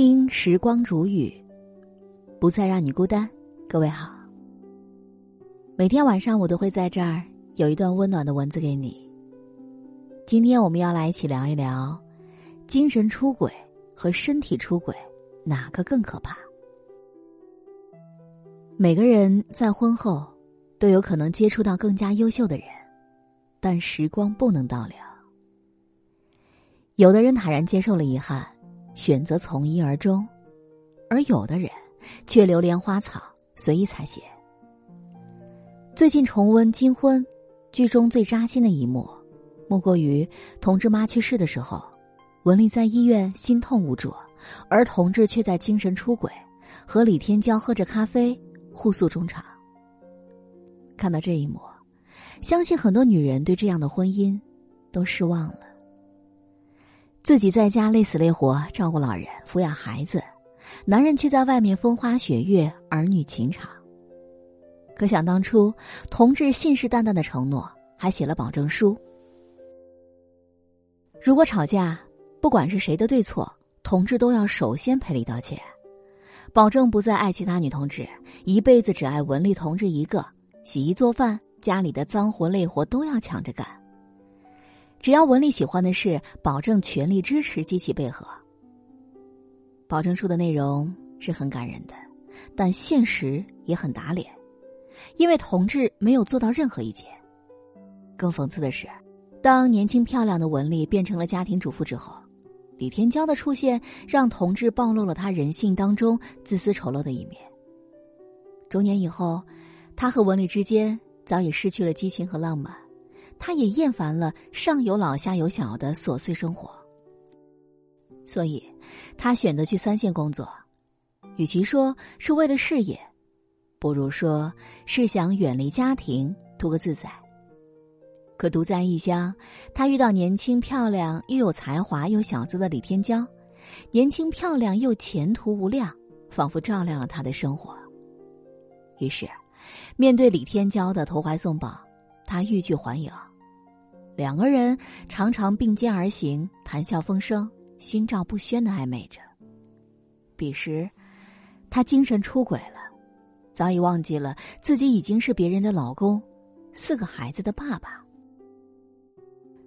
听时光煮雨，不再让你孤单。各位好，每天晚上我都会在这儿有一段温暖的文字给你。今天我们要来一起聊一聊，精神出轨和身体出轨哪个更可怕？每个人在婚后都有可能接触到更加优秀的人，但时光不能倒流。有的人坦然接受了遗憾。选择从一而终，而有的人却流连花草，随意采撷。最近重温《金婚》，剧中最扎心的一幕，莫过于同志妈去世的时候，文丽在医院心痛无助，而同志却在精神出轨，和李天骄喝着咖啡，互诉衷肠。看到这一幕，相信很多女人对这样的婚姻都失望了。自己在家累死累活照顾老人、抚养孩子，男人却在外面风花雪月、儿女情长。可想当初，同志信誓旦旦的承诺，还写了保证书：如果吵架，不管是谁的对错，同志都要首先赔礼道歉，保证不再爱其他女同志，一辈子只爱文丽同志一个，洗衣做饭，家里的脏活累活都要抢着干。只要文丽喜欢的事，保证全力支持，积极配合。保证书的内容是很感人的，但现实也很打脸，因为同志没有做到任何一节。更讽刺的是，当年轻漂亮的文丽变成了家庭主妇之后，李天骄的出现让同志暴露了他人性当中自私丑陋的一面。中年以后，他和文丽之间早已失去了激情和浪漫。他也厌烦了上有老下有小的琐碎生活，所以，他选择去三线工作。与其说是为了事业，不如说是想远离家庭，图个自在。可独在异乡，他遇到年轻漂亮又有才华又小资的李天骄，年轻漂亮又前途无量，仿佛照亮了他的生活。于是，面对李天骄的投怀送抱，他欲拒还迎。两个人常常并肩而行，谈笑风生，心照不宣的暧昧着。彼时，他精神出轨了，早已忘记了自己已经是别人的老公，四个孩子的爸爸。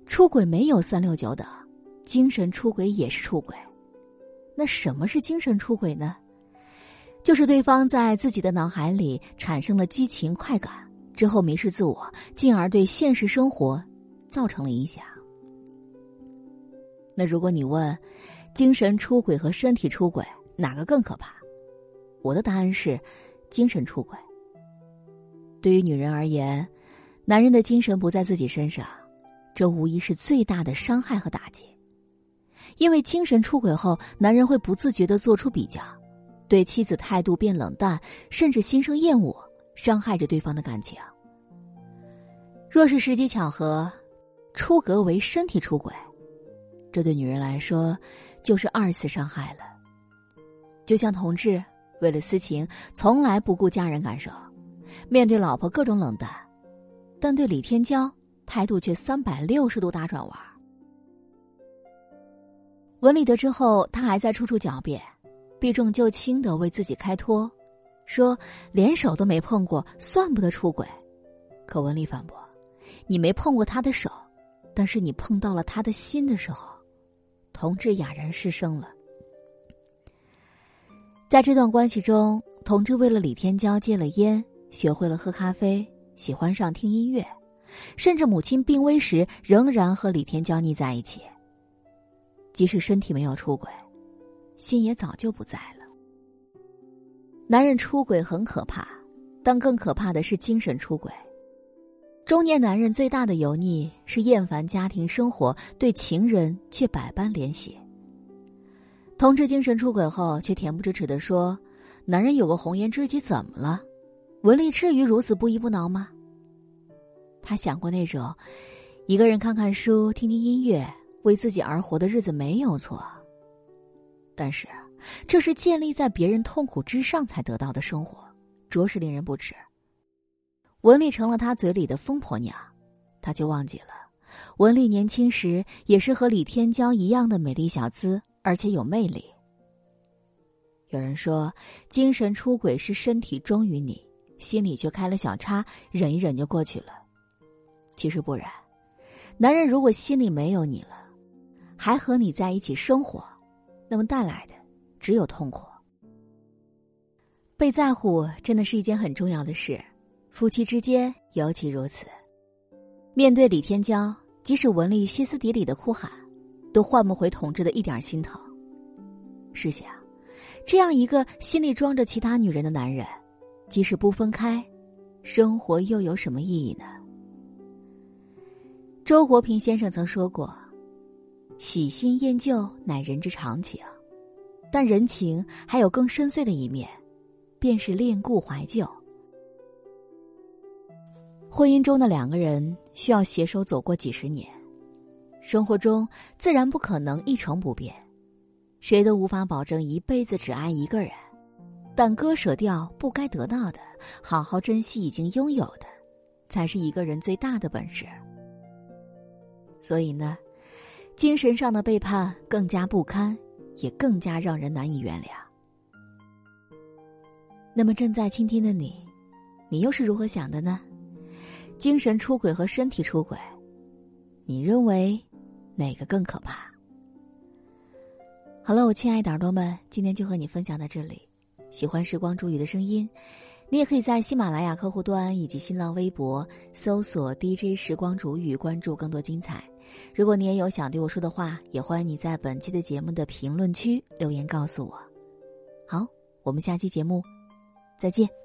出轨没有三六九等，精神出轨也是出轨。那什么是精神出轨呢？就是对方在自己的脑海里产生了激情快感之后迷失自我，进而对现实生活。造成了影响。那如果你问，精神出轨和身体出轨哪个更可怕？我的答案是，精神出轨。对于女人而言，男人的精神不在自己身上，这无疑是最大的伤害和打击。因为精神出轨后，男人会不自觉的做出比较，对妻子态度变冷淡，甚至心生厌恶，伤害着对方的感情。若是时机巧合。出格为身体出轨，这对女人来说就是二次伤害了。就像同志为了私情，从来不顾家人感受，面对老婆各种冷淡，但对李天骄态度却三百六十度大转弯。文丽得知后，他还在处处狡辩，避重就轻的为自己开脱，说连手都没碰过，算不得出轨。可文丽反驳：“你没碰过他的手。”但是你碰到了他的心的时候，同志哑然失声了。在这段关系中，同志为了李天骄戒了烟，学会了喝咖啡，喜欢上听音乐，甚至母亲病危时仍然和李天骄腻在一起。即使身体没有出轨，心也早就不在了。男人出轨很可怕，但更可怕的是精神出轨。中年男人最大的油腻是厌烦家庭生活，对情人却百般怜惜。同志精神出轨后，却恬不知耻的说：“男人有个红颜知己怎么了？文丽至于如此不依不挠吗？”他想过那种一个人看看书、听听音乐、为自己而活的日子没有错，但是这是建立在别人痛苦之上才得到的生活，着实令人不齿。文丽成了他嘴里的疯婆娘，他却忘记了，文丽年轻时也是和李天骄一样的美丽小资，而且有魅力。有人说，精神出轨是身体忠于你，心里却开了小差，忍一忍就过去了。其实不然，男人如果心里没有你了，还和你在一起生活，那么带来的只有痛苦。被在乎真的是一件很重要的事，夫妻之间尤其如此。面对李天骄，即使文丽歇斯底里的哭喊，都换不回同志的一点心疼。试想。这样一个心里装着其他女人的男人，即使不分开，生活又有什么意义呢？周国平先生曾说过：“喜新厌旧乃人之常情，但人情还有更深邃的一面，便是恋故怀旧。婚姻中的两个人需要携手走过几十年，生活中自然不可能一成不变。”谁都无法保证一辈子只爱一个人，但割舍掉不该得到的，好好珍惜已经拥有的，才是一个人最大的本事。所以呢，精神上的背叛更加不堪，也更加让人难以原谅。那么正在倾听的你，你又是如何想的呢？精神出轨和身体出轨，你认为哪个更可怕？好了，我亲爱的耳朵们，今天就和你分享到这里。喜欢时光煮雨的声音，你也可以在喜马拉雅客户端以及新浪微博搜索 DJ 时光煮雨，关注更多精彩。如果你也有想对我说的话，也欢迎你在本期的节目的评论区留言告诉我。好，我们下期节目再见。